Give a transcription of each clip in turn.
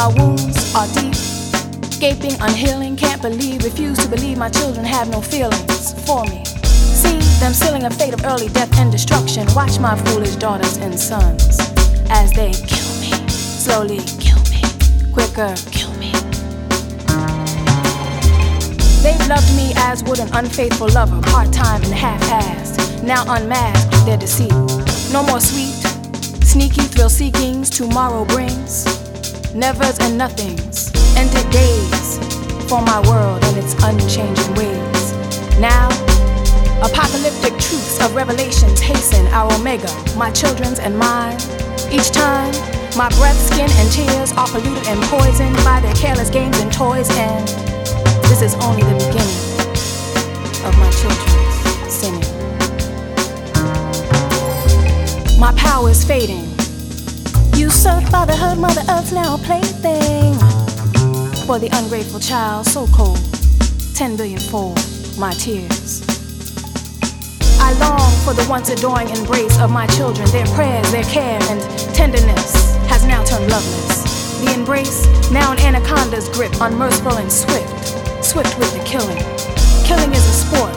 My wounds are deep, gaping, unhealing. Can't believe, refuse to believe my children have no feelings for me. See them sealing a fate of early death and destruction. Watch my foolish daughters and sons as they kill me, slowly kill me, quicker kill me. They've loved me as would an unfaithful lover, part time and half assed. Now unmasked their deceit. No more sweet, sneaky thrill seekings tomorrow brings. Nevers and nothings, ended days for my world and its unchanging ways. Now, apocalyptic truths of revelations hasten our omega, my children's and mine. Each time, my breath, skin, and tears are polluted and poisoned by their careless games and toys and this is only the beginning of my children's sinning. My power is fading. Usurped fatherhood, Mother Earth's now a plaything. For the ungrateful child, so cold, 10 billion fold my tears. I long for the once adoring embrace of my children. Their prayers, their care, and tenderness has now turned loveless. The embrace, now an anaconda's grip, unmerciful and swift swift with the killing. Killing is a sport.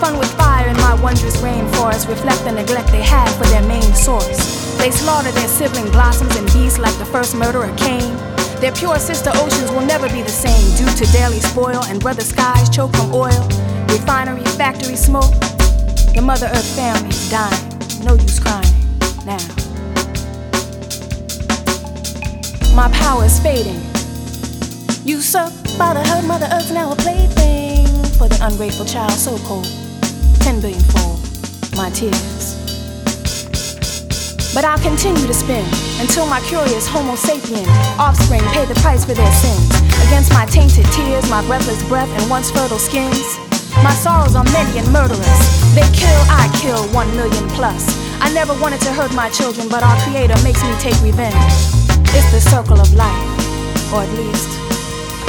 Fun with fire in my wondrous rainforest reflect the neglect they had for their main source. They slaughter their sibling blossoms and beasts like the first murderer Cain. Their pure sister oceans will never be the same due to daily spoil and brother skies choke from oil, refinery, factory smoke. The Mother Earth family dying. No use crying now. My power is fading. You suck Fatherhood, Mother Earth now a plaything for the ungrateful child, so cold. Ten billion fold my tears. But I'll continue to spin until my curious Homo sapien offspring pay the price for their sins. Against my tainted tears, my breathless breath, and once fertile skins. My sorrows are many and murderous. They kill, I kill, one million plus. I never wanted to hurt my children, but our Creator makes me take revenge. It's the circle of life, or at least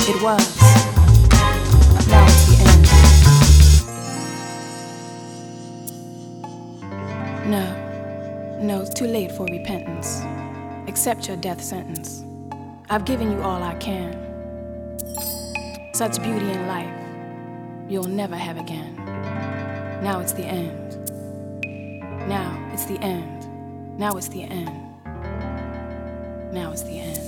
it was. Now it's the end. No, no, it's too late for repentance. Accept your death sentence. I've given you all I can. Such beauty in life, you'll never have again. Now it's the end. Now it's the end. Now it's the end. Now it's the end.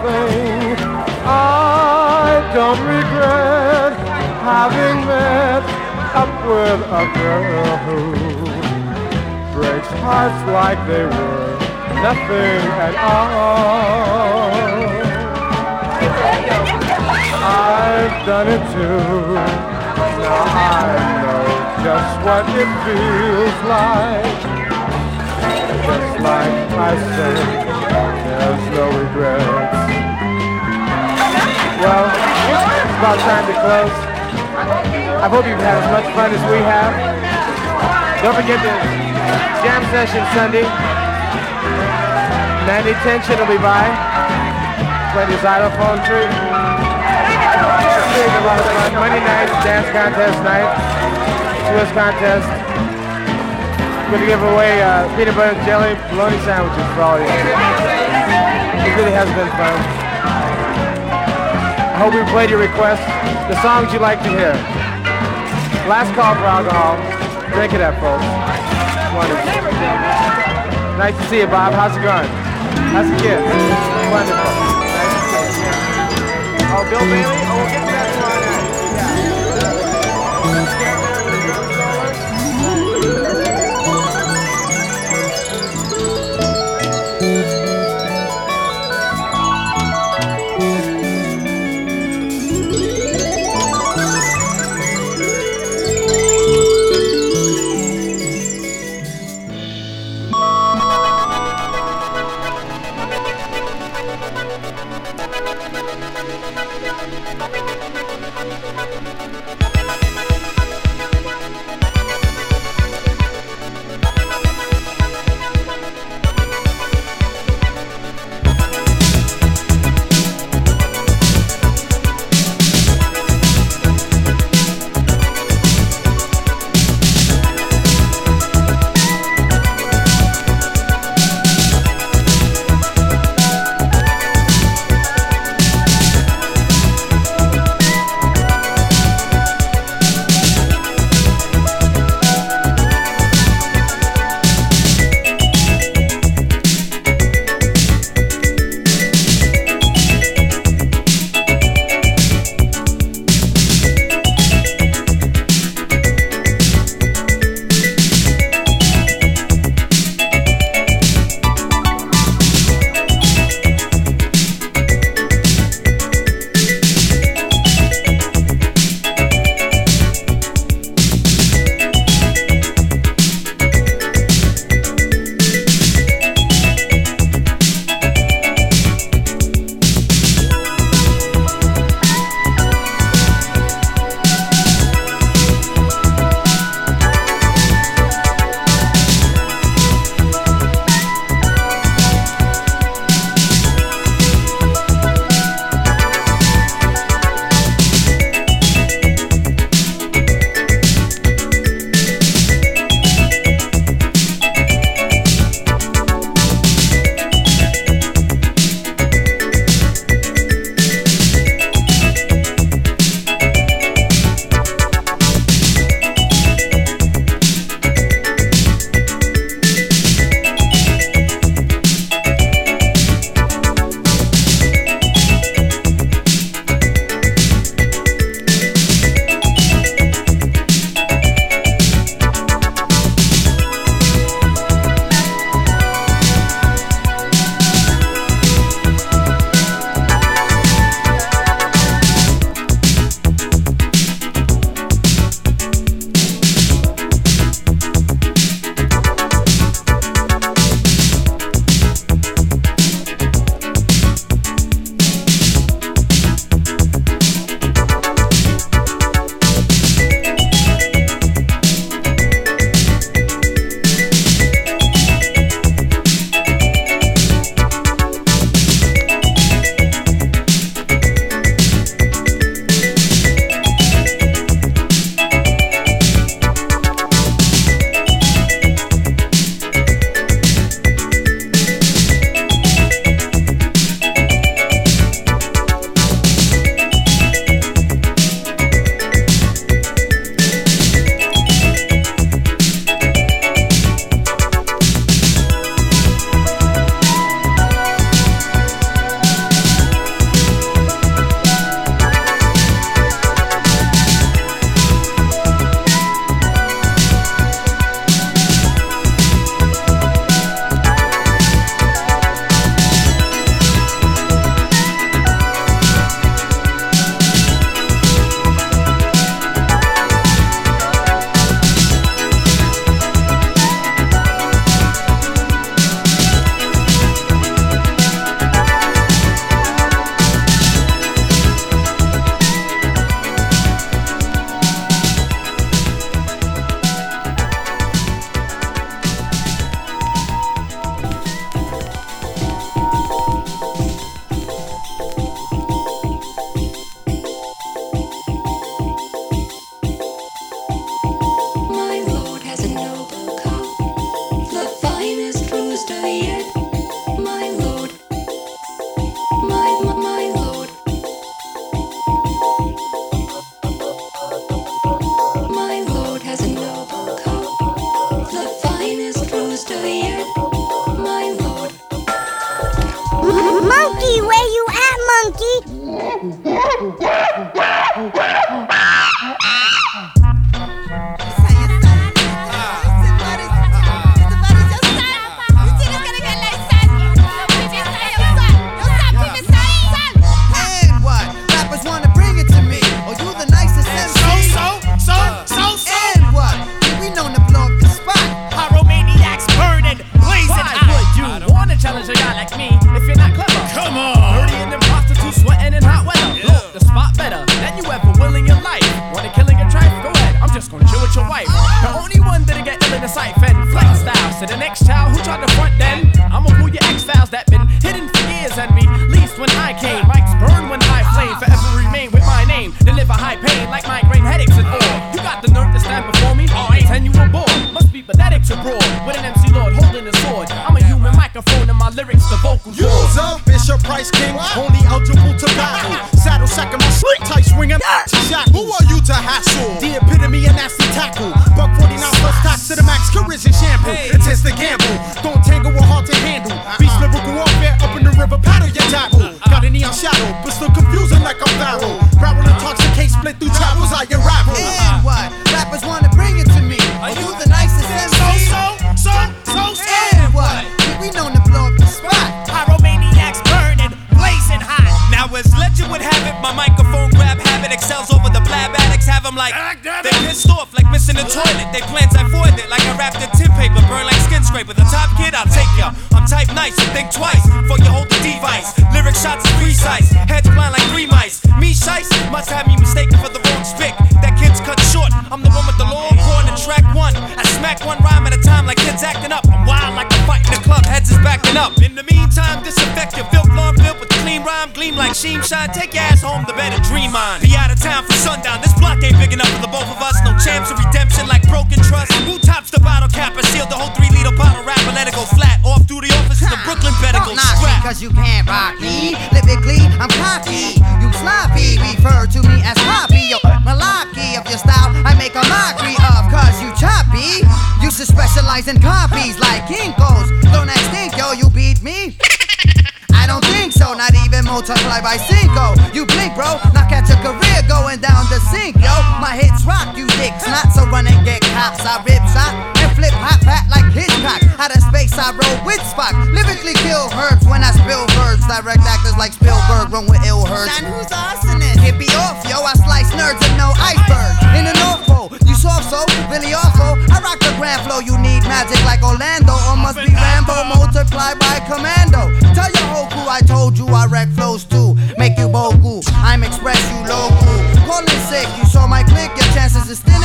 Thing. I don't regret having met up with a girl who breaks hearts like they were nothing at all. I've done it too. Now I know just what it feels like. Just like I said, there's no regrets. Well, it's about time to close. I hope you've had as much fun as we have. Don't forget the jam session Sunday. Mandy Tension will be by. Play the xylophone tree. Monday night, dance contest night. Swiss contest. We're Going to give away uh, peanut butter and jelly bologna sandwiches for all of you. It really has been fun. I hope we played your requests, the songs you like to hear. Last call for alcohol. Drink it up, folks. Wonderful. Nice to see you, Bob. How's it going? How's the kids? Wonderful. Nice to see you. Oh, Bill Bailey? Oh, we'll get analyzing copies like Kinko's. Don't I think, yo, you beat me? I don't think so, not even multiply by cinco. You blink, bro, now catch a career going down the sink, yo. My hits rock, you dicks not, so run and get cops. I rip shot and flip hot back like Hitchcock. Out of space, I roll with Spock. Lyrically kill herbs when I spill words. Direct actors like Spielberg run with ill herds. And who's arsonist? Get me off, yo. I slice nerds and no iceberg. In the North Pole, you soft so, really awful. I rock the grand flow, you Magic like Orlando, or must be Rambo. multiplied by commando. Tell your whole crew I told you I wreck flows too. Make you bogu. I'm express you local. Calling sick, you saw my click. Your chances are still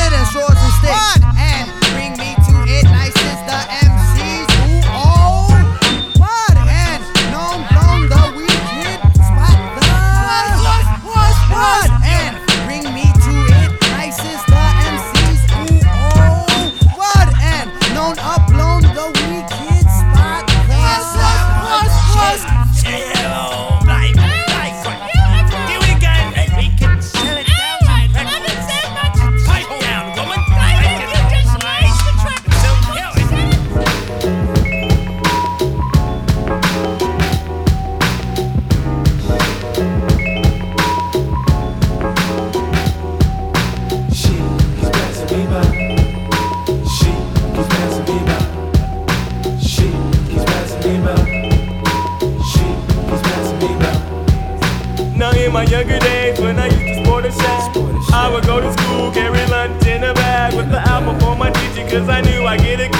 school, carry lunch in a bag with the apple for my teacher, cause I knew I get it.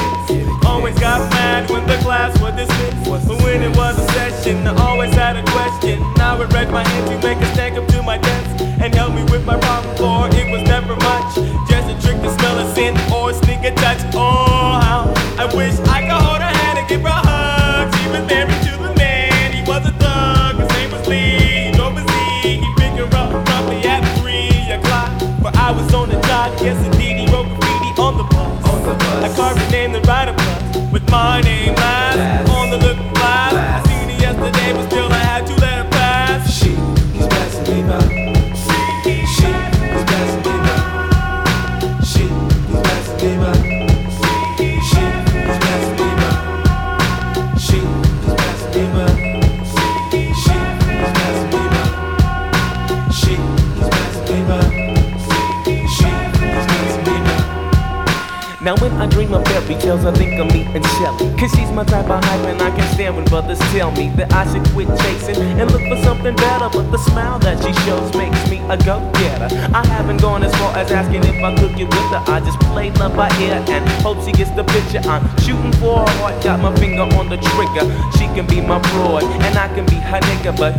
Always got mad when the class was dismissed. But when it was a session, I always had a question. I would raise my hand to make a stack up to my desk and help me with my problem, for it was never much. Just a trick to smell a scent or sneak a touch. Oh, how I wish I could hold her hand and give her hugs, even there. yes indeed, he wrote graffiti on the bus. On the bus. I carved a name and ride a bus with my name last. I dream of fairy tales, I think of me and Shelly. Cause she's my type of hype and I can stand when brothers tell me that I should quit chasing and look for something better. But the smile that she shows makes me a go-getter. I haven't gone as far as asking if I could get with her. I just play love by ear and hope she gets the picture. I'm shooting for her heart, got my finger on the trigger. She can be my broad and I can be her nigga, but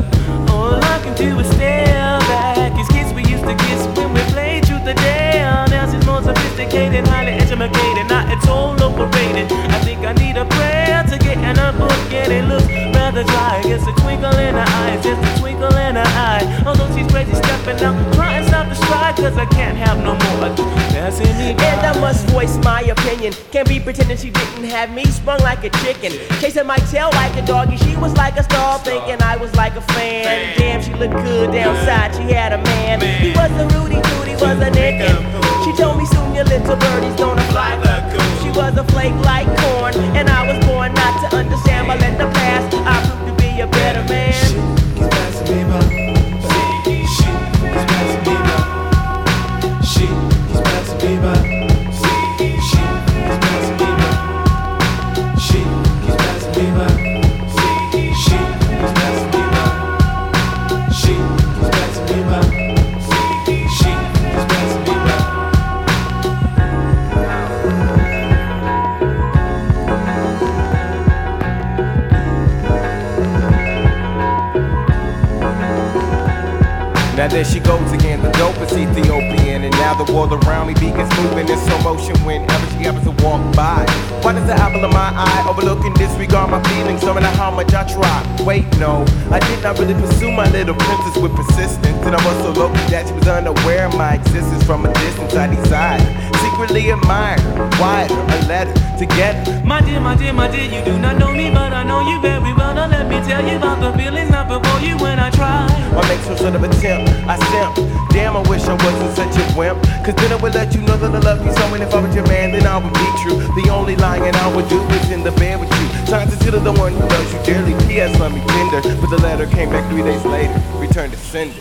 all I can do is stare back. These kids we used to kiss when we played or dare. Now she's more sophisticated, highly educated. Now it's all overrated. I think I need a prayer to get in a book, and it looks rather dry. It's a twinkle in her eye, just a twinkle in her eye. Although she's crazy stepping out, trying to stop the stride, cause I can't have no more. Passing me I must voice my opinion. Can't be pretending she didn't have me sprung like a chicken. Chasing my tail like a doggy. She was like a star, thinking I was like a fan. Damn, she looked good downside. She had a man. He wasn't Rudy Tooty, was a Nick. She told me soon your little birdie's gonna fly. She was a flake like corn, and I was born not to understand. But let the past, I proved to be a better man. Keeps passing me by. She keeps passing me by. She keeps passing me by. Now there she goes again, the dopest Ethiopian. And now the world around me begins moving in slow motion whenever she happens to walk by. Why does the apple of my eye overlook and disregard my feelings, no matter how much I try? Wait, no, I did not really pursue my little princess with persistence. And I was so lucky that she was unaware of my existence from a distance. I decided, secretly wired her, a letter together. My dear, my dear, my dear, you do not know me, but I know you very well. Now let me tell you about the feelings not before you when I try. Or make some sort of attempt, I simp. Damn, I wish I wasn't such a wimp. Cause then I would let you know that I love you so. And if I was your man, then I would be true. The only lying I would do is in the bed with you. Trying to consider the one who loves you dearly. P.S. Let me tender. But the letter came back three days later. Returned to sender.